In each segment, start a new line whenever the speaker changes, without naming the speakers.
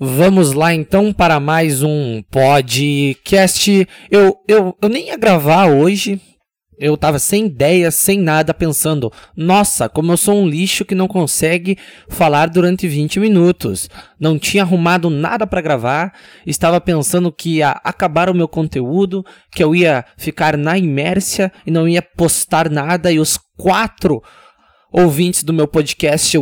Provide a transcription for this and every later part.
Vamos lá então para mais um podcast. Eu, eu, eu nem ia gravar hoje. Eu tava sem ideia, sem nada, pensando: nossa, como eu sou um lixo que não consegue falar durante 20 minutos. Não tinha arrumado nada para gravar. Estava pensando que ia acabar o meu conteúdo, que eu ia ficar na inércia e não ia postar nada. E os quatro ouvintes do meu podcast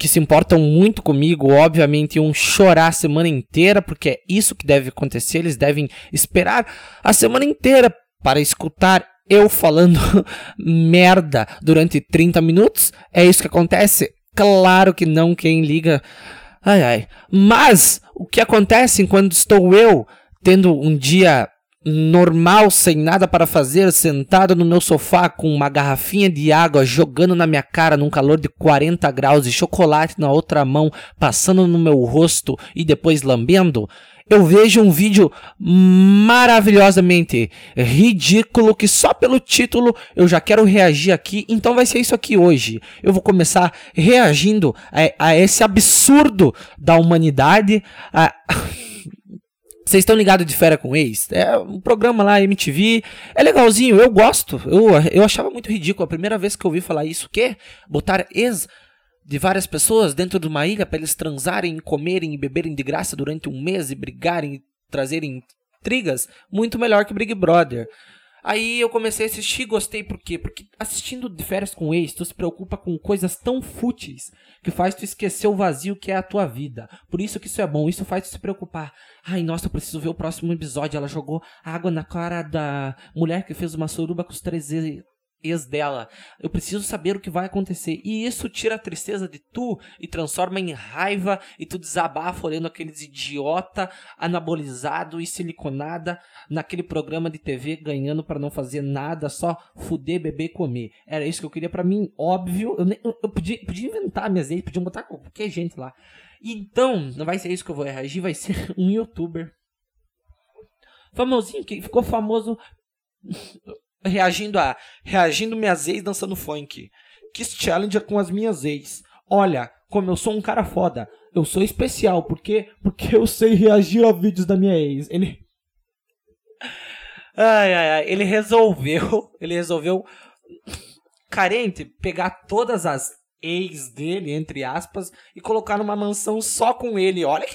que se importam muito comigo, obviamente, iam chorar a semana inteira, porque é isso que deve acontecer. Eles devem esperar a semana inteira para escutar eu falando merda durante 30 minutos. É isso que acontece? Claro que não, quem liga. Ai ai. Mas o que acontece quando estou eu tendo um dia normal, sem nada para fazer, sentado no meu sofá com uma garrafinha de água jogando na minha cara num calor de 40 graus e chocolate na outra mão passando no meu rosto e depois lambendo, eu vejo um vídeo maravilhosamente ridículo que só pelo título eu já quero reagir aqui. Então vai ser isso aqui hoje. Eu vou começar reagindo a, a esse absurdo da humanidade. A... Vocês estão ligados de Fera com Ex? É um programa lá, MTV. É legalzinho, eu gosto. Eu, eu achava muito ridículo. A primeira vez que eu ouvi falar isso, o quê? Botar ex de várias pessoas dentro de uma ilha para eles transarem, comerem e beberem de graça durante um mês e brigarem e trazerem intrigas. Muito melhor que Big Brother. Aí eu comecei a assistir gostei, por quê? Porque assistindo de férias com ex, tu se preocupa com coisas tão fúteis que faz tu esquecer o vazio que é a tua vida. Por isso que isso é bom, isso faz tu se preocupar. Ai, nossa, eu preciso ver o próximo episódio. Ela jogou água na cara da mulher que fez uma suruba com os três ex dela. Eu preciso saber o que vai acontecer. E isso tira a tristeza de tu e transforma em raiva e tu desabafa olhando aqueles idiota anabolizado e siliconada naquele programa de TV ganhando para não fazer nada, só fuder, beber comer. Era isso que eu queria para mim, óbvio. Eu, nem, eu, podia, podia inventar minhas ex, podia botar qualquer gente lá. Então, não vai ser isso que eu vou reagir, vai ser um youtuber famosinho que ficou famoso reagindo a reagindo minhas ex dançando funk. Kiss Challenger com as minhas ex. Olha, como eu sou um cara foda. Eu sou especial, porque porque eu sei reagir a vídeos da minha ex. Ele Ai ai ai, ele resolveu, ele resolveu carente pegar todas as ex dele, entre aspas, e colocar numa mansão só com ele. Olha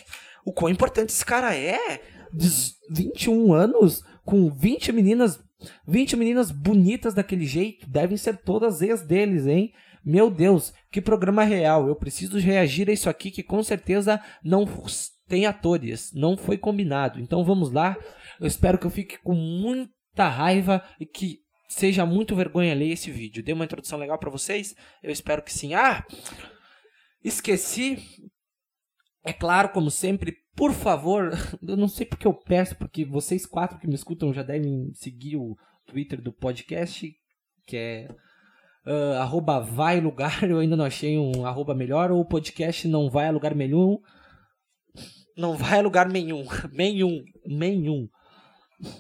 o quão importante esse cara é. De 21 anos, com 20 meninas 20 meninas bonitas daquele jeito, devem ser todas ex deles, hein? Meu Deus, que programa real. Eu preciso reagir a isso aqui que com certeza não tem atores, não foi combinado. Então vamos lá. Eu espero que eu fique com muita raiva e que seja muito vergonha ler esse vídeo. Deu uma introdução legal para vocês? Eu espero que sim. Ah, esqueci. É claro, como sempre, por favor, eu não sei porque eu peço, porque vocês quatro que me escutam já devem seguir o Twitter do podcast, que é uh, arroba vai lugar, eu ainda não achei um arroba melhor, ou o podcast não vai a lugar nenhum. Não vai a lugar nenhum. Nenhum. Nenhum.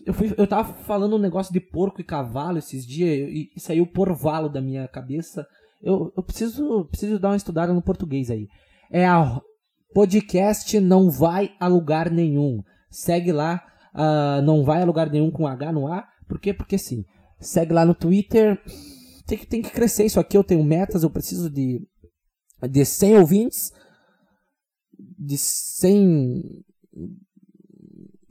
Eu, fui, eu tava falando um negócio de porco e cavalo esses dias e, e saiu porvalo da minha cabeça. Eu, eu preciso, preciso dar uma estudada no português aí. É a Podcast não vai a lugar nenhum. Segue lá, uh, não vai a lugar nenhum com H no A. Por quê? Porque sim. Segue lá no Twitter. Tem que, tem que crescer isso aqui. Eu tenho metas, eu preciso de, de 100 ouvintes. De 100,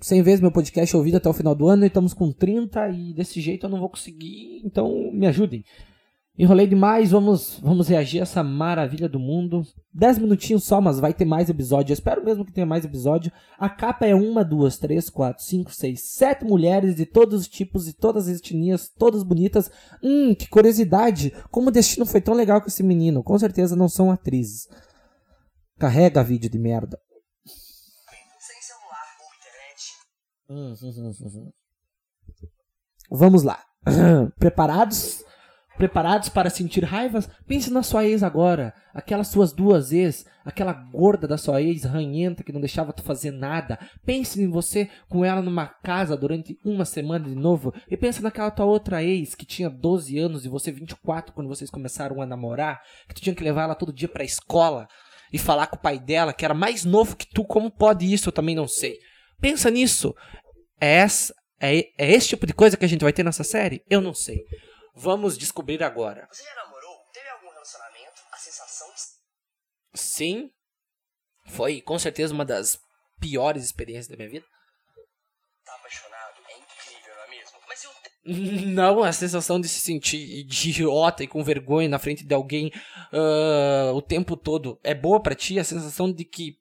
100 vezes meu podcast ouvido até o final do ano. E estamos com 30 e desse jeito eu não vou conseguir. Então me ajudem. Enrolei demais, vamos, vamos reagir a essa maravilha do mundo. 10 minutinhos só, mas vai ter mais episódio. Eu espero mesmo que tenha mais episódio. A capa é uma, duas, três, quatro, cinco, seis, sete mulheres de todos os tipos e todas as etnias, todas bonitas. Hum, que curiosidade! Como o destino foi tão legal com esse menino. Com certeza não são atrizes. Carrega vídeo de merda. Sem celular ou internet. Hum, hum, hum, Vamos lá. Preparados? Preparados para sentir raivas? Pense na sua ex agora. Aquelas suas duas ex. Aquela gorda da sua ex, ranhenta, que não deixava tu fazer nada. Pense em você com ela numa casa durante uma semana de novo. E pense naquela tua outra ex, que tinha 12 anos e você 24 quando vocês começaram a namorar. Que tu tinha que levar ela todo dia pra escola. e falar com o pai dela, que era mais novo que tu, como pode isso? Eu também não sei. Pensa nisso. É, essa, é, é esse tipo de coisa que a gente vai ter nessa série? Eu não sei. Vamos descobrir agora.
Você já namorou? Teve algum relacionamento? A sensação de
Sim. Foi com certeza uma das piores experiências da minha vida.
estar apaixonado é incrível, não é mesmo? Mas e o
Não, a sensação de se sentir idiota e com vergonha na frente de alguém ah, o tempo todo é boa pra ti? A sensação de que.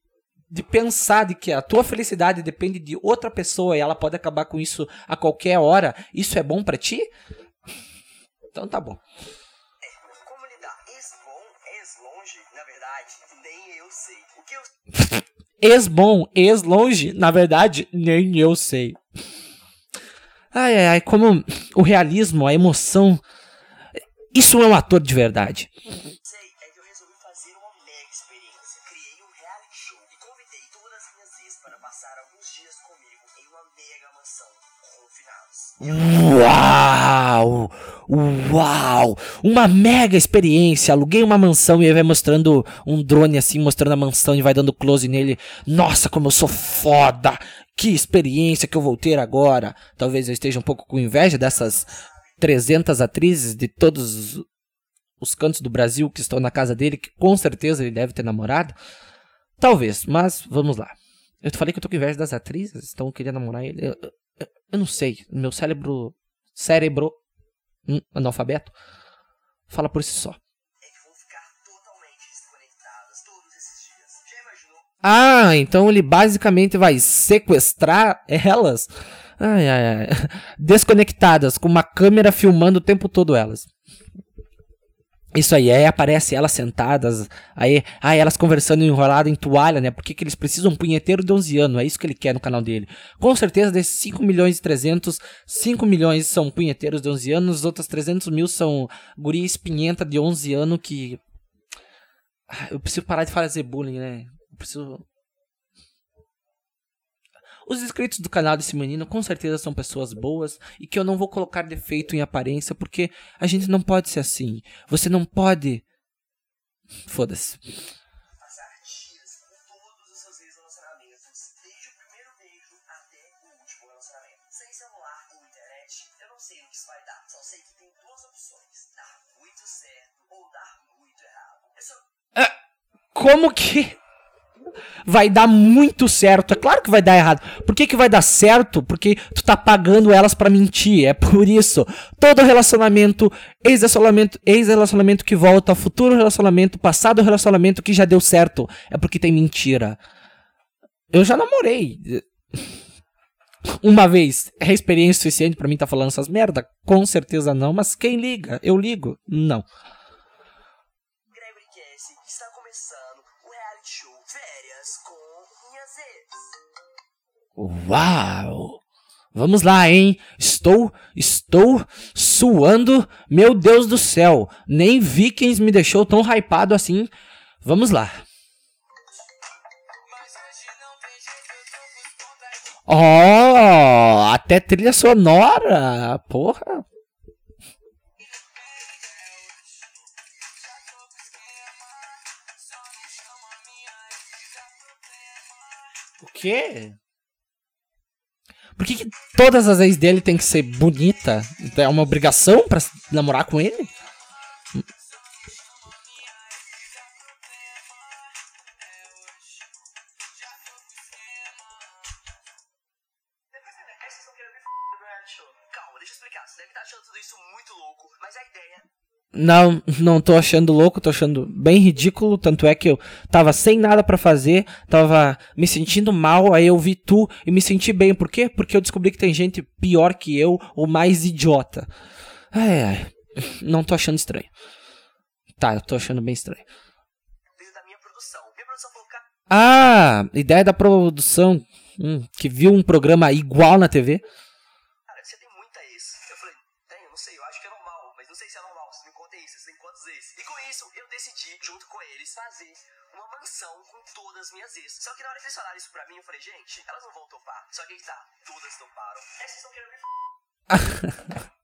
De pensar de que a tua felicidade depende de outra pessoa e ela pode acabar com isso a qualquer hora, isso é bom pra ti? Então tá bom.
Como lidar? Ex-bom, ex-longe, na verdade, nem eu sei. O que eu
Ex-bom, ex-longe, na verdade, nem eu sei. Ai, ai, ai, como o realismo, a emoção. Isso é um ator de verdade. Uau! Uau! Uma mega experiência. Aluguei uma mansão e aí vai mostrando um drone assim, mostrando a mansão e vai dando close nele. Nossa, como eu sou foda! Que experiência que eu vou ter agora. Talvez eu esteja um pouco com inveja dessas 300 atrizes de todos os cantos do Brasil que estão na casa dele, que com certeza ele deve ter namorado. Talvez, mas vamos lá. Eu te falei que eu tô com inveja das atrizes, estão querendo namorar ele. Eu, eu- não sei. Meu cérebro. Cérebro. hum, analfabeto. Fala por si só.
É?
Ah, então ele basicamente vai sequestrar elas? Ai, ai, ai. Desconectadas, com uma câmera filmando o tempo todo elas. Isso aí, aí aparece elas sentadas, aí, aí elas conversando enrolado em toalha, né? Por que, que eles precisam um punheteiro de 11 anos? É isso que ele quer no canal dele. Com certeza, desses 5 milhões e 300, 5 milhões são punheteiros de 11 anos, os outros 300 mil são guria espinhenta de 11 anos que... Ah, Eu preciso parar de fazer bullying, né? Eu preciso... Os inscritos do canal desse menino com certeza são pessoas boas e que eu não vou colocar defeito em aparência porque a gente não pode ser assim. Você não pode. Foda-se.
Passar dias com todos os seus ex-relacionamentos, desde o primeiro beijo até o último relacionamento. Sem celular ou internet, eu não sei o que isso vai dar. Só sei que tem duas opções: dar muito certo ou dar muito errado. Eu só
Como que vai dar muito certo? É claro que vai dar errado. Por que, que vai dar certo? Porque tu tá pagando elas pra mentir. É por isso. Todo relacionamento, ex-relacionamento, ex-relacionamento que volta, futuro relacionamento, passado relacionamento que já deu certo, é porque tem mentira. Eu já namorei. Uma vez. É experiência suficiente pra mim tá falando essas merda? Com certeza não, mas quem liga? Eu ligo? Não. Uau! Vamos lá, hein? Estou, estou suando. Meu Deus do céu! Nem Vikings me deixou tão hypado assim. Vamos lá. Oh, até trilha sonora. Porra. O quê? Por que, que todas as ex dele tem que ser bonita? É uma obrigação pra namorar com ele?
Calma, deixa eu explicar. Você deve estar achando tudo isso muito louco, mas a ideia
Não, não tô achando louco, tô achando bem ridículo. Tanto é que eu tava sem nada pra fazer, tava me sentindo mal, aí eu vi tu e me senti bem. Por quê? Porque eu descobri que tem gente pior que eu ou mais idiota. Ai, ai. Não tô achando estranho. Tá, eu tô achando bem estranho. Ah, ideia da produção hum, que viu um programa igual na TV.
Eles falaram isso pra mim, eu falei, gente, elas não vão topar. Só que tá, todas toparam. Essas estão querendo me f...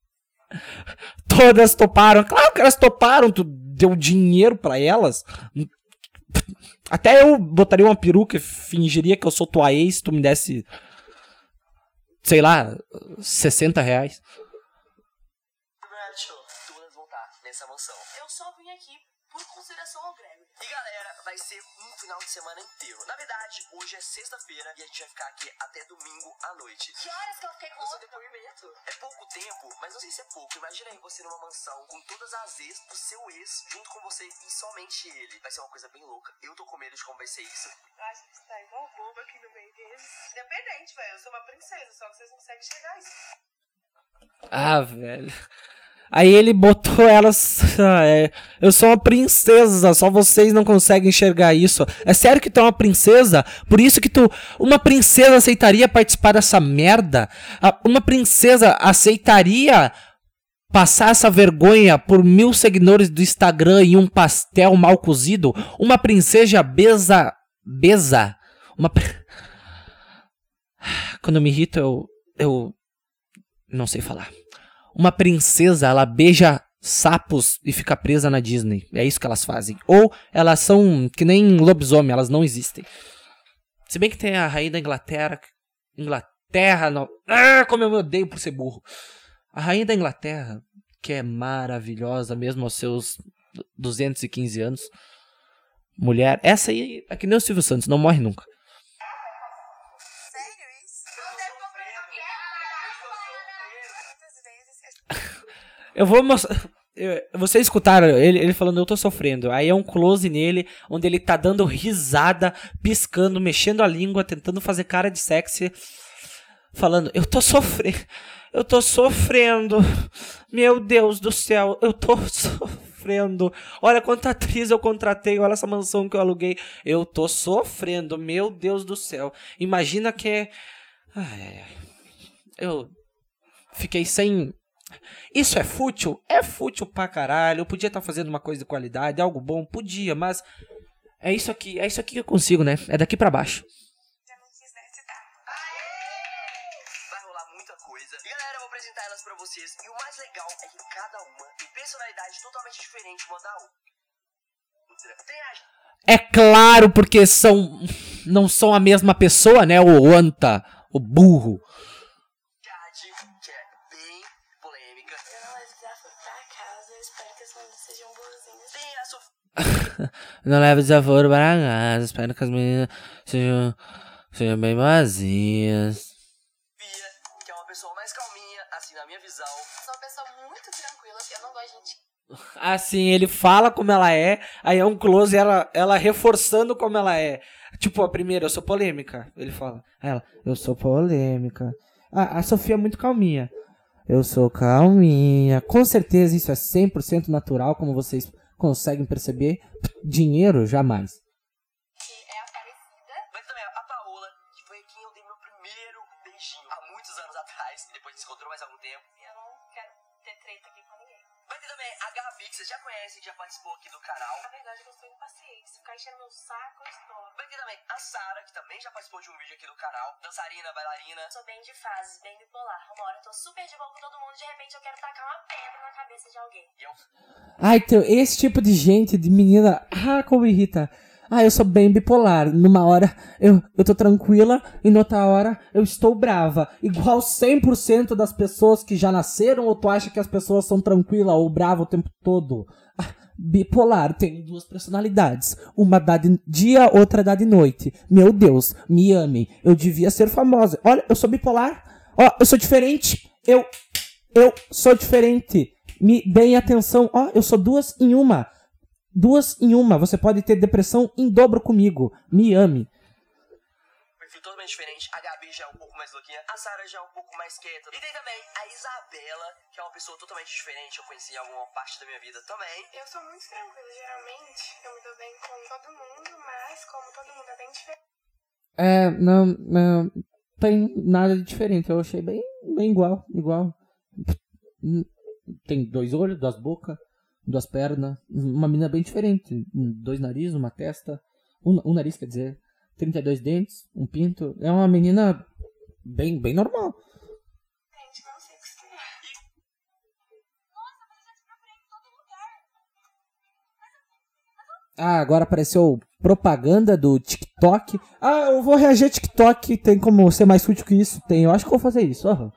Todas toparam. Claro que elas toparam. Tu deu dinheiro pra elas. Até eu botaria uma peruca e fingiria que eu sou tua ex se tu me desse, sei lá, 60 reais.
Vão estar nessa mansão.
Eu só vim aqui por consideração ao Greg.
E galera, vai ser um final de semana inteiro. Na verdade, hoje é sexta-feira e a gente vai ficar aqui até domingo à noite.
Que horas que eu fiquei com
No seu depoimento. É pouco tempo, mas não sei se é pouco. Imagina aí você numa mansão com todas as ex do seu ex junto com você e somente ele. Vai ser uma coisa bem louca. Eu tô com medo de como vai ser isso.
Eu acho que você tá igual bobo aqui no meio deles. Independente, velho. Eu sou uma princesa, só que vocês não conseguem chegar a isso.
Ah, velho. Aí ele botou elas. ah, é, eu sou uma princesa, só vocês não conseguem enxergar isso. É sério que tu é uma princesa? Por isso que tu. Uma princesa aceitaria participar dessa merda? Uma princesa aceitaria passar essa vergonha por mil seguidores do Instagram e um pastel mal cozido? Uma princesa beza. Beza. Uma. Quando eu me irrito, eu. Eu. Não sei falar. Uma princesa, ela beija sapos e fica presa na Disney. É isso que elas fazem. Ou elas são que nem lobisomem, elas não existem. Se bem que tem a rainha da Inglaterra. Inglaterra, não. Ah, como eu me odeio por ser burro. A rainha da Inglaterra, que é maravilhosa mesmo aos seus 215 anos. Mulher, essa aí é que nem o Silvio Santos, não morre nunca. Eu vou mostrar. Vocês escutaram ele, ele falando, eu tô sofrendo. Aí é um close nele, onde ele tá dando risada, piscando, mexendo a língua, tentando fazer cara de sexy. Falando, eu tô sofrendo. Eu tô sofrendo. Meu Deus do céu, eu tô sofrendo. Olha quanta atriz eu contratei, olha essa mansão que eu aluguei. Eu tô sofrendo, meu Deus do céu. Imagina que é. Ai. Eu fiquei sem. Isso é fútil? É fútil pra caralho. Eu podia estar fazendo uma coisa de qualidade, algo bom, podia, mas é isso aqui, é isso aqui que eu consigo, né? É daqui pra baixo.
Quisesse, tá?
Vocês. E o mais legal é que cada uma tem personalidade totalmente diferente uma da outra. A
É claro, porque são não são a mesma pessoa, né? O anta, o burro.
Não
leva desaforo para casa. Espero que as meninas sejam, sejam bem vazias.
que é uma pessoa mais calminha, assim, na minha visão.
Sou uma pessoa muito tranquila. Eu não gosto de gente.
Assim, ele fala como ela é, aí é um close ela, ela reforçando como ela é. Tipo, a primeira, eu sou polêmica. Ele fala. Aí ela, eu sou polêmica. Ah, a Sofia é muito calminha. Eu sou calminha. Com certeza isso é 100% natural, como vocês conseguem perceber. Dinheiro, jamais.
Que
vocês já participou aqui do canal.
Na verdade, eu sou impaciente. Se ficar enchendo meu saco, eu estouro.
Vai ter também a Sara, que também já participou de um vídeo aqui do canal. Dançarina, bailarina.
Sou bem de fases, bem bipolar. Uma hora eu tô super de boa com todo mundo, de repente eu quero tacar uma pedra na cabeça de alguém.
E eu
Ai, então, esse tipo de gente, de menina. Ah, como irrita. Ah, eu sou bem bipolar. Numa hora eu, eu tô tranquila e noutra hora eu estou brava. Igual 100% das pessoas que já nasceram ou tu acha que as pessoas são tranquilas ou bravas o tempo todo? Bipolar, tenho duas personalidades. Uma dá de dia, outra dá de noite. Meu Deus, me amem. Eu devia ser famosa. Olha, eu sou bipolar. Ó, eu sou diferente. Eu eu sou diferente. Me deem atenção. Ó, eu sou duas em uma. Duas em uma. Você pode ter depressão em dobro comigo. Me ame.
Perfil totalmente diferente. A Gabi já é um pouco mais louquinha. A Sara já é um pouco mais quieta. E tem também a Isabela, que é uma pessoa totalmente diferente. Eu conheci em alguma parte da minha vida também.
Eu sou muito tranquila, geralmente. Eu me dou bem com todo mundo, mas como todo mundo é bem diferente.
É, não, não tem nada de diferente. Eu achei bem, bem igual, igual. Tem dois olhos, duas bocas, duas pernas. Uma menina bem diferente. Dois narizes, uma testa. Um, um nariz, quer dizer. 32 dentes, um pinto. É uma menina bem, bem normal. Ah, agora apareceu propaganda do TikTok. Ah, eu vou reagir a TikTok. Tem como ser mais útil que isso? Tem, eu acho que vou fazer isso. Uhum.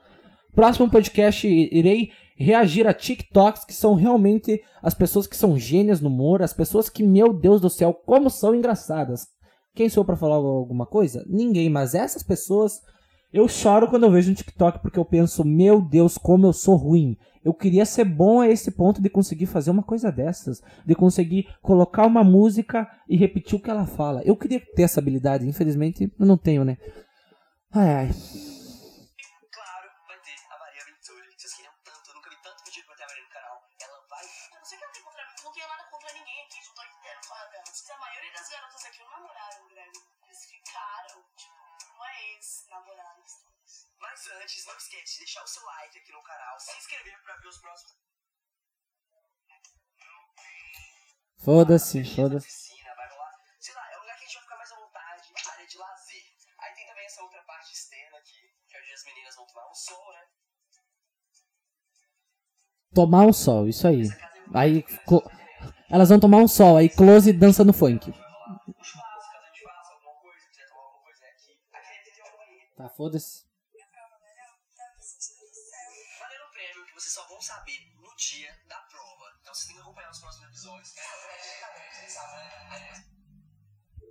Próximo podcast, irei reagir a TikToks, que são realmente as pessoas que são gênias no humor, as pessoas que, meu Deus do céu, como são engraçadas. Quem sou para falar alguma coisa? Ninguém, mas essas pessoas. Eu choro quando eu vejo um TikTok porque eu penso, meu Deus, como eu sou ruim. Eu queria ser bom a esse ponto de conseguir fazer uma coisa dessas, de conseguir colocar uma música e repetir o que ela fala. Eu queria ter essa habilidade, infelizmente eu não tenho, né? Ai ai.
Deixar o seu like aqui no canal, se inscrever pra ver os próximos
Foda-se, foda-se.
piscina, vai rolar. Sei lá, é um lugar que a gente vai ficar mais à vontade, área de lazer. Aí tem também essa outra parte externa aqui, que hoje as meninas vão tomar um sol, né?
Tomar um sol, isso aí. Aí clo- elas vão tomar um sol, aí close dançando funk.
Um churrasco, caso a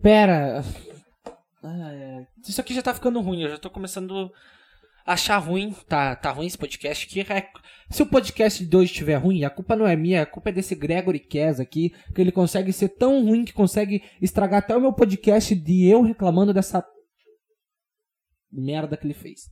Pera.
Ai. Isso aqui já tá ficando ruim, eu já tô começando a achar ruim. Tá, tá ruim esse podcast aqui. É- Se o podcast de hoje estiver ruim, a culpa não é minha, a culpa é desse Gregory Kess aqui, que ele consegue ser tão ruim que consegue estragar até o meu podcast de eu reclamando dessa merda que ele fez.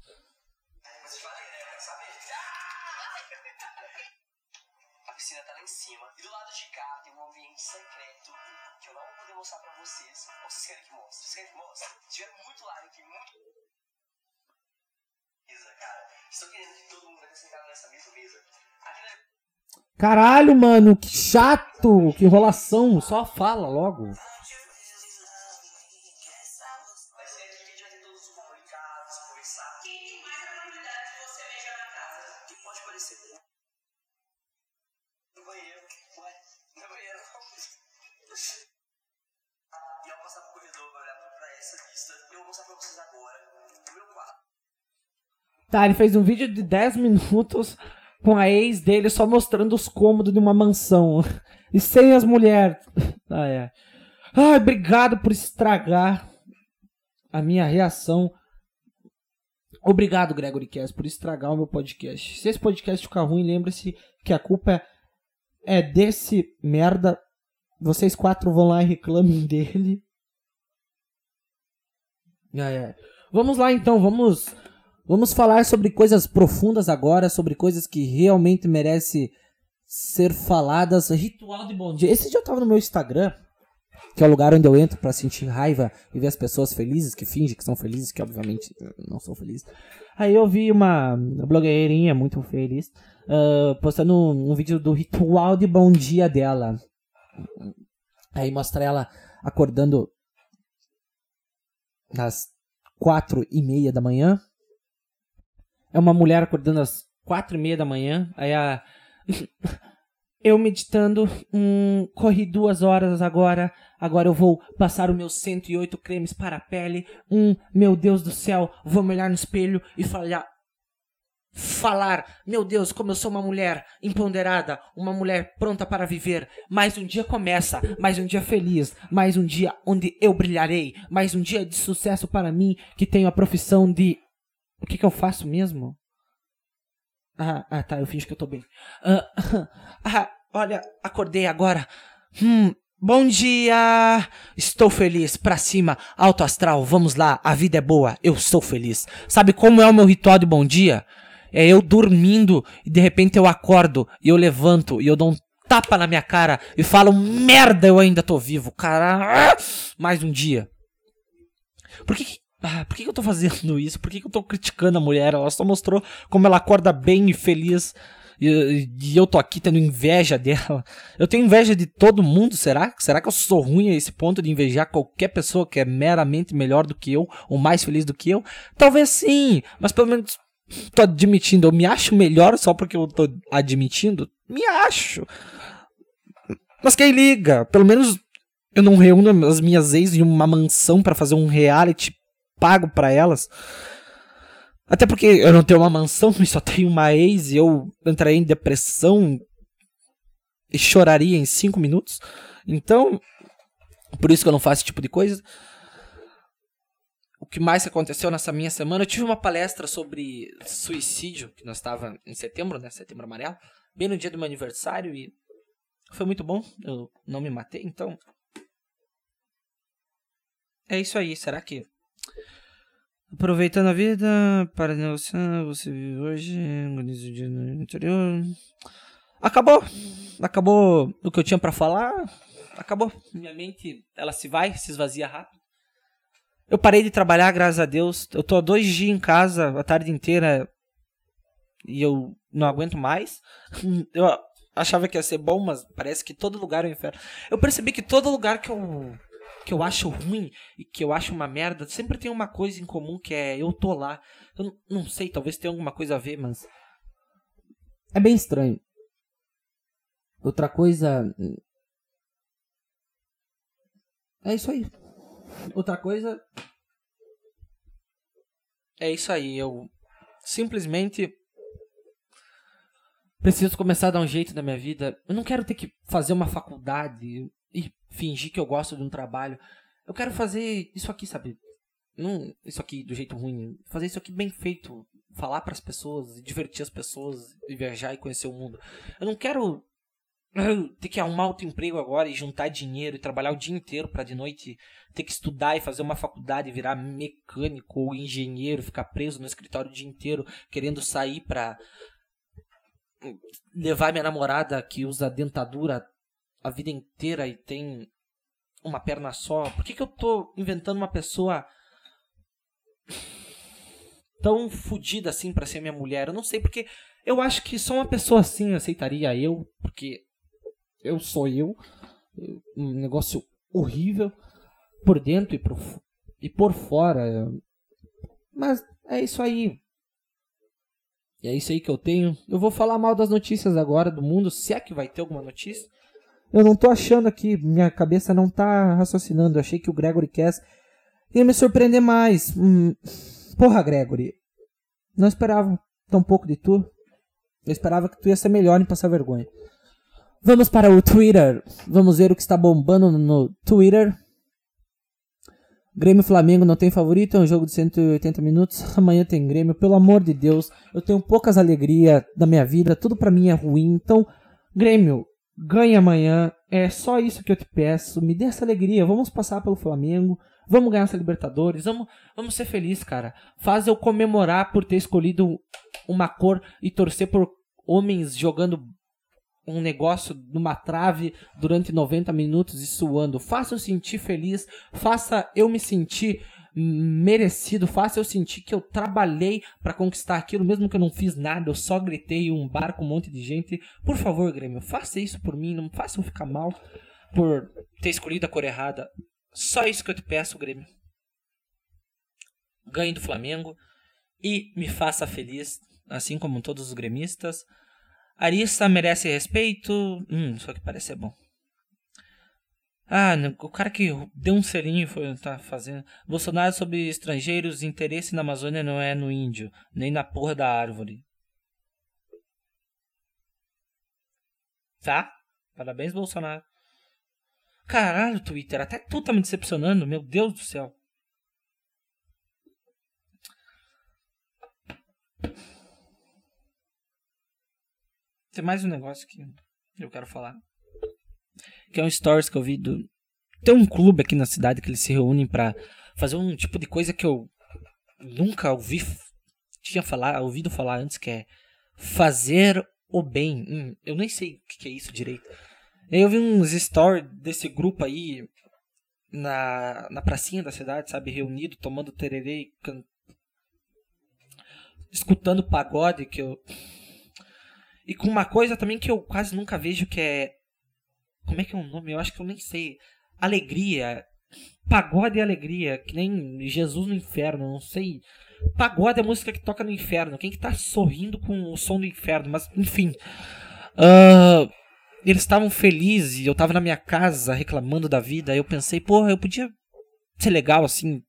Eu vou mostrar pra vocês agora o meu quadro.
Tá, ele fez um vídeo de 10 minutos com a ex dele só mostrando os cômodos de uma mansão. E sem as mulheres. Ah, é. Ai, obrigado por estragar a minha reação. Obrigado, Gregory Cass, por estragar o meu podcast. Se esse podcast ficar ruim, lembre-se que a culpa é desse merda. Vocês quatro vão lá e reclamem dele. Ai, ai. Vamos lá então, vamos Vamos falar sobre coisas profundas agora, sobre coisas que realmente merecem ser faladas. Ritual de bom dia. Esse dia eu tava no meu Instagram, que é o lugar onde eu entro pra sentir raiva e ver as pessoas felizes, que fingem que são felizes, que obviamente não são felizes. Aí eu vi uma blogueirinha muito feliz ah, postando um, um vídeo do ritual de bom dia dela. Aí mostra ela acordando às quatro e meia da manhã. É uma mulher acordando às quatro e meia da manhã. Aí a. Eu meditando, hum, corri duas horas agora. Agora eu vou passar os meus 108 cremes para a pele. Hum, meu Deus do céu, vou me olhar no espelho e falar. Falar, meu Deus, como eu sou uma mulher empoderada, uma mulher pronta para viver. Mais um dia começa, mais um dia feliz, mais um dia onde eu brilharei, mais um dia de sucesso para mim que tenho a profissão de o que, que eu faço mesmo? Ah, ah, tá, eu finjo que eu tô bem. Ah, ah, olha, acordei agora. Hum, bom dia! Estou feliz, pra cima, alto astral, vamos lá, a vida é boa, eu sou feliz. Sabe como é o meu ritual de bom dia? É eu dormindo e de repente eu acordo e eu levanto e eu dou um tapa na minha cara e falo: merda, eu ainda tô vivo, cara. Mais um dia. Por que ah, por que, eu tô fazendo isso? Por que, que eu tô criticando a mulher? Ela só mostrou como ela acorda bem e feliz. E, e eu tô aqui tendo inveja dela. Eu tenho inveja de todo mundo, será? Será que eu sou ruim a esse ponto de invejar qualquer pessoa que é meramente melhor do que eu, ou mais feliz do que eu? Talvez sim, mas pelo menos tô admitindo. Eu me acho melhor só porque eu tô admitindo? Me acho. Mas quem liga? Pelo menos eu não reúno as minhas ex em uma mansão para fazer um reality pago para elas. Até porque eu não tenho uma mansão só tenho uma ex e eu entraria em depressão e choraria em cinco minutos. Então, por isso que eu não faço esse tipo de coisa. O que mais aconteceu nessa minha semana? Eu tive uma palestra sobre suicídio, que nós estava em setembro, né? Setembro amarelo, bem no dia do meu aniversário e foi muito bom. Eu não me matei, então é isso aí. Será que Aproveitando a vida para negociar, você vive hoje, organiza o dia no interior. Acabou. Acabou o que eu tinha para falar. Acabou. Minha mente, ela se vai, se esvazia rápido. Eu parei de trabalhar, graças a Deus. Eu tô dois dias em casa, a tarde inteira, e eu não aguento mais. Eu achava que ia ser bom, mas parece que todo lugar é um inferno. Eu percebi que todo lugar que eu que eu acho ruim e que eu acho uma merda, sempre tem uma coisa em comum que é eu tô lá. Eu não, sei, talvez tenha alguma coisa a ver, mas.
É bem estranho. Outra coisa. É isso aí. Outra coisa.
É isso aí. Eu simplesmente preciso começar a dar um jeito na minha vida. Eu não quero ter que fazer uma faculdade fingir que eu gosto de um trabalho. Eu quero fazer isso aqui, sabe? Não isso aqui do jeito ruim. Fazer isso aqui bem feito. Falar para as pessoas, divertir as pessoas, viajar e conhecer o mundo. Eu não quero ter que arrumar outro emprego agora e juntar dinheiro e trabalhar o dia inteiro para de noite ter que estudar e fazer uma faculdade, virar mecânico ou engenheiro, ficar preso no escritório o dia inteiro querendo sair para levar minha namorada que usa dentadura a vida inteira e tem uma perna só? Por que, que eu tô inventando uma pessoa tão fodida assim para ser minha mulher? Eu não sei, porque eu acho que só uma pessoa assim aceitaria eu, porque eu sou eu. Um negócio horrível por dentro e por, e por fora. Mas é isso aí. E é isso aí que eu tenho. Eu vou falar mal das notícias agora do mundo, se é que vai ter alguma notícia. Eu não tô achando aqui, minha cabeça não tá raciocinando. Eu achei que o Gregory Cass ia me surpreender mais. Hum, porra, Gregory. Não esperava tão pouco de tu. Eu esperava que tu ia ser melhor em passar vergonha. Vamos para o Twitter. Vamos ver o que está bombando no Twitter. Grêmio Flamengo não tem favorito, é um jogo de 180 minutos. Amanhã tem Grêmio, pelo amor de Deus. Eu tenho poucas alegrias da minha vida, tudo para mim é ruim. Então, Grêmio, ganhe amanhã. É só isso que eu te peço. Me dê essa alegria. Vamos passar pelo Flamengo. Vamos ganhar essa Libertadores. Vamos, vamos ser felizes, cara. Faz eu comemorar por ter escolhido uma cor e torcer por homens jogando um negócio numa trave durante 90 minutos e suando. Faça eu sentir feliz. Faça eu me sentir merecido, faça eu sentir que eu trabalhei para conquistar aquilo, mesmo que eu não fiz nada, eu só gritei um bar com um monte de gente. Por favor, Grêmio, faça isso por mim, não faça eu ficar mal por ter escolhido a cor errada. Só isso que eu te peço, Grêmio. Ganhe do Flamengo e me faça feliz, assim como todos os gremistas. Arista merece respeito. Hum, só que parece ser bom. Ah, o cara que deu um selinho foi tá fazendo. Bolsonaro sobre estrangeiros, interesse na Amazônia não é no índio, nem na porra da árvore. Tá? Parabéns, Bolsonaro. Caralho, Twitter, até tu tá me decepcionando, meu Deus do céu. Tem mais um negócio que eu quero falar que é um stories que eu vi do. Tem um clube aqui na cidade que eles se reúnem para fazer um tipo de coisa que eu nunca ouvi, tinha falar, ouvido falar antes, que é fazer o bem. Hum, eu nem sei o que é isso direito. Eu vi uns stories desse grupo aí na, na pracinha da cidade, sabe, reunido, tomando tererê can... escutando pagode que eu e com uma coisa também que eu quase nunca vejo que é como é que é o nome? Eu acho que eu nem sei. Alegria. Pagode e alegria. Que nem Jesus no inferno, não sei. Pagode é a música que toca no inferno. Quem que tá sorrindo com o som do inferno? Mas, enfim. Uh, eles estavam felizes eu tava na minha casa reclamando da vida. Aí eu pensei, porra, eu podia ser legal assim,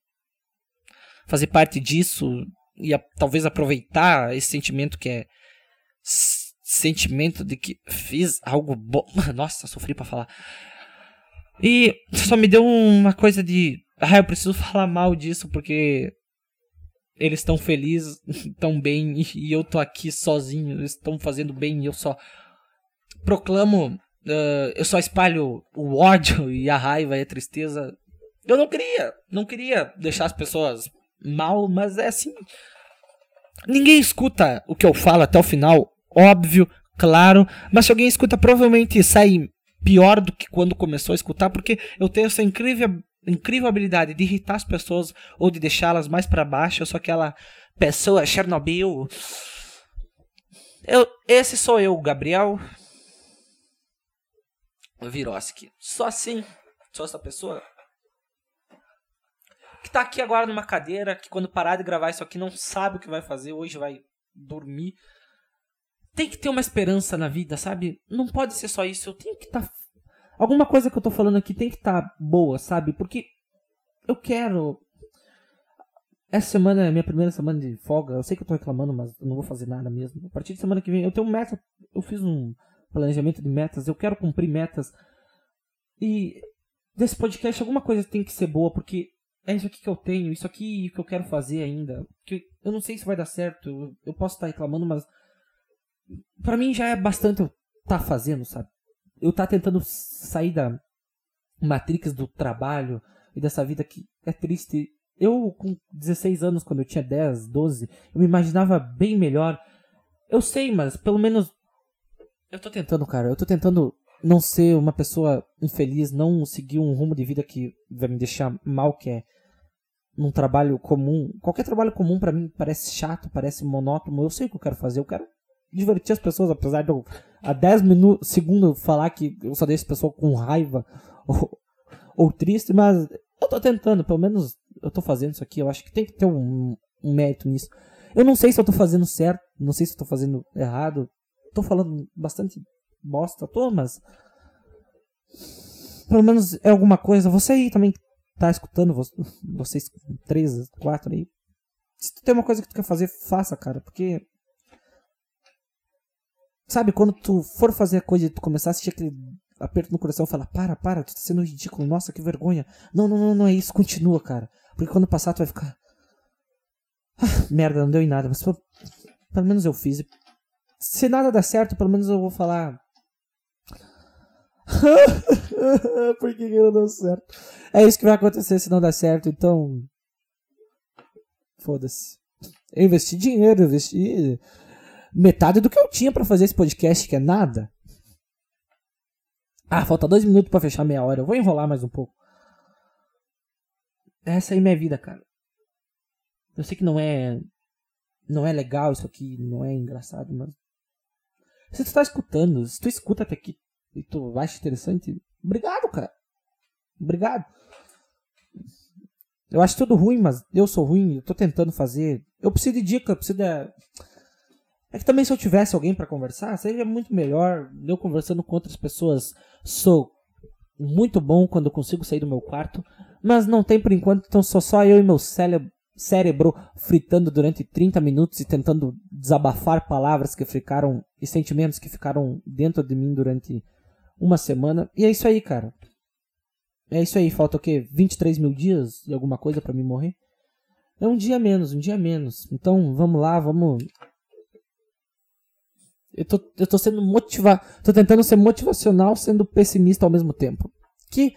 fazer parte disso e a, talvez aproveitar esse sentimento que é sentimento de que fiz algo bom. Nossa, sofri pra falar. E só me deu uma coisa de, ah, eu preciso falar mal disso porque eles estão felizes, estão bem e- eu tô aqui sozinho, eles estão fazendo bem e eu só proclamo, ah, eu só espalho o ódio e a raiva e a tristeza. Eu não queria, não queria deixar as pessoas mal, mas é assim. Ninguém escuta o que eu falo até o final, óbvio, claro, mas se alguém escuta, provavelmente sai pior do que quando começou a escutar, porque eu tenho essa incrível, incrível habilidade de irritar as pessoas ou de deixá-las mais para baixo. Eu sou aquela pessoa Chernobyl. Eu, esse sou eu, Gabriel Viroski. Só assim, sou essa pessoa que tá aqui agora numa cadeira, que quando parar de gravar isso aqui não sabe o que vai fazer, hoje vai dormir. Tem que ter uma esperança na vida, sabe? Não pode ser só isso, eu tenho que estar. Alguma coisa que eu tô falando aqui tem que estar boa, sabe? Porque eu quero. Essa semana é minha primeira semana de folga. Eu sei que eu tô reclamando, mas eu não vou fazer nada mesmo. A partir de semana que vem, eu tenho meta. Eu fiz um planejamento de metas. Eu quero cumprir metas. E desse podcast, alguma coisa tem que ser boa, porque é isso aqui que eu tenho, isso aqui que eu quero fazer ainda. Que eu não sei se vai dar certo. Eu, posso estar reclamando, mas Pra mim já é bastante eu tá fazendo, sabe? Eu tá tentando sair da matrix do trabalho e dessa vida que é triste. Eu, com 16 anos, quando eu tinha 10, 12, eu me imaginava bem melhor. Eu sei, mas pelo menos. Eu tô tentando, cara. Eu tô tentando não ser uma pessoa infeliz, não seguir um rumo de vida que vai me deixar mal, que é num trabalho comum. Qualquer trabalho comum pra mim parece chato, parece monótono. Eu sei o que eu quero fazer. Eu quero divertir as pessoas, apesar de eu a 10 minutos, segundos falar que eu só deixo as pessoas com raiva ou, ou triste, mas eu tô tentando, pelo menos eu tô fazendo isso aqui, eu acho que tem que ter um, um mérito nisso. Eu não sei se eu tô fazendo certo, não sei se eu tô fazendo errado, tô falando bastante bosta, tô, mas pelo menos é alguma coisa. Você aí também tá escutando, vo- vocês três, quatro aí. Se tu tem uma coisa que tu quer fazer, faça, cara, porque Sabe, quando tu for fazer a coisa e tu começar a sentir aquele aperto no coração, fala, para, para, tu tá sendo ridículo, nossa, que vergonha. Não, não, não, não é isso, continua, cara. Porque quando passar tu vai ficar. Ah, merda, não deu em nada, mas pelo, pelo menos eu fiz. Se nada der certo, pelo menos eu vou falar. Por que, que não deu certo? É isso que vai acontecer se não der certo, então. Foda-se. Eu investi dinheiro, investi metade do que eu tinha pra fazer esse podcast, que é nada. Ah, falta dois minutos pra fechar meia hora. Eu vou enrolar mais um pouco. Essa aí é minha vida, cara. Eu sei que não é. Não é legal isso aqui, não é engraçado, mas. Se tu tá escutando, se tu escuta até aqui e tu acha interessante, obrigado, cara. Obrigado. Eu acho tudo ruim, mas eu sou ruim, eu tô tentando fazer. Eu preciso de dica, eu preciso de. É que também se eu tivesse alguém pra conversar, seria muito melhor. Eu conversando com outras pessoas, sou muito bom quando consigo sair do meu quarto, mas não tem por enquanto, então sou só eu e meu cérebro, cérebro fritando durante 30 minutos e tentando desabafar palavras que ficaram e sentimentos que ficaram dentro de mim durante uma semana. E é isso aí, cara. É isso aí, falta o quê? 23 mil dias e alguma coisa pra me morrer? É um dia menos, um dia menos. Então vamos lá, vamos eu tô, eu tô sendo motivado. Tô tentando ser motivacional sendo pessimista ao mesmo tempo. Que.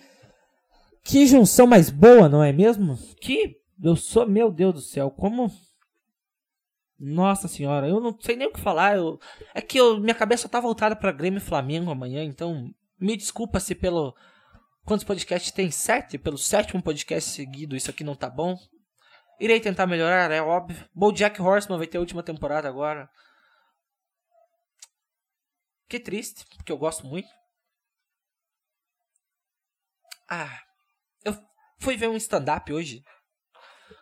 Que junção mais boa, não é mesmo? Que. Eu sou, meu Deus do céu, como. Nossa senhora, eu não sei nem o que falar. Eu, é que eu, minha cabeça tá voltada pra Grêmio e Flamengo amanhã, então. Me desculpa se pelo. Quantos podcasts tem? Sete? Pelo sétimo podcast seguido, isso aqui não tá bom. Irei tentar melhorar, é óbvio. Bojack Horseman vai ter a última temporada agora. Que triste, porque eu gosto muito. Ah, eu fui ver um stand-up hoje.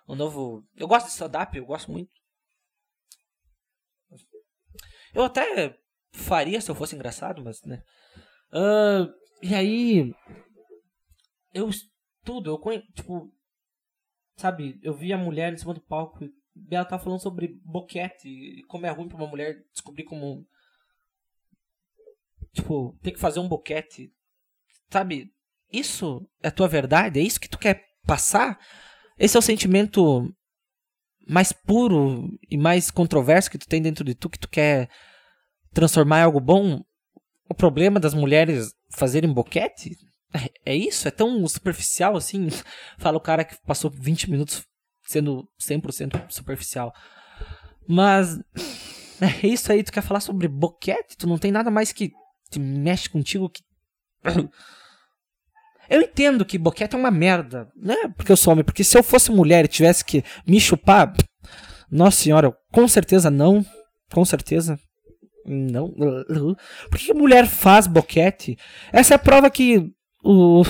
O novo. Eu gosto de stand-up, eu gosto muito. Eu até faria se eu fosse engraçado, mas, né? Ah, e aí. Eu estudo, eu conheço. Tipo. Sabe, eu vi a mulher em cima do palco. E ela tava falando sobre boquete. E como é ruim pra uma mulher descobrir como. Tipo, ter que fazer um boquete. Sabe? Isso é tua verdade? É isso que tu quer passar? Esse é o sentimento mais puro e mais controverso que tu tem dentro de tu, que tu quer transformar em algo bom? O problema das mulheres fazerem boquete? É isso? É tão superficial assim? Fala o cara que passou 20 minutos sendo 100% superficial. Mas é isso aí, tu quer falar sobre boquete? Tu não tem nada mais que mexe contigo que. Eu entendo que boquete é uma merda, né? Porque eu sou homem. Porque se eu fosse mulher e tivesse que me chupar, nossa senhora, com certeza não. Com certeza. Não. Por que mulher faz boquete? Essa é a prova que o,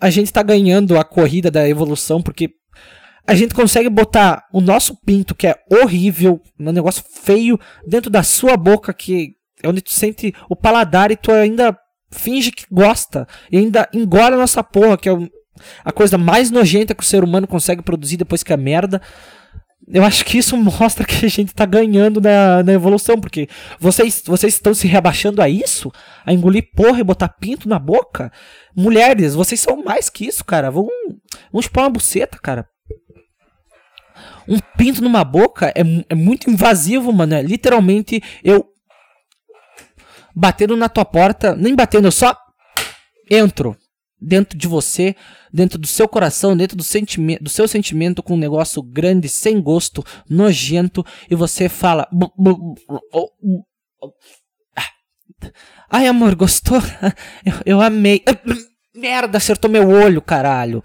a, gente tá ganhando a corrida da evolução, porque a gente consegue botar o nosso pinto, que é horrível, um negócio feio, dentro da sua boca, que é onde tu sente o paladar e tu ainda finge que gosta. E ainda engole a nossa porra, que é a coisa mais nojenta que o ser humano consegue produzir depois que é merda. Eu acho que isso mostra que a gente tá ganhando na, na evolução, porque vocês, vocês estão se rebaixando a isso? A engolir porra e botar pinto na boca? Mulheres, vocês são mais que isso, cara. Vão, vão chupar uma buceta, cara. Um pinto numa boca é, é muito invasivo, mano. É literalmente eu batendo na tua porta, nem batendo, eu só entro dentro de você, dentro do seu coração, dentro do sentimento, do seu sentimento com um negócio grande, sem gosto, nojento, e você fala. Ah. ai amor, gostou? Eu, eu amei. Merda, acertou meu olho, caralho.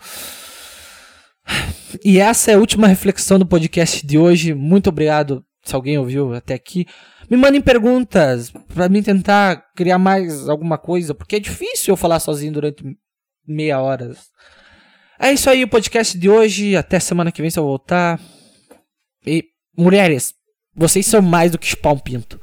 E essa é a última reflexão do podcast de hoje. Muito obrigado se alguém ouviu até aqui. Me mandem perguntas pra mim tentar criar mais alguma coisa, porque é difícil eu falar sozinho durante meia hora. É isso aí o podcast de hoje. Até semana que vem se eu voltar. E mulheres, vocês são mais do que chupar um pinto.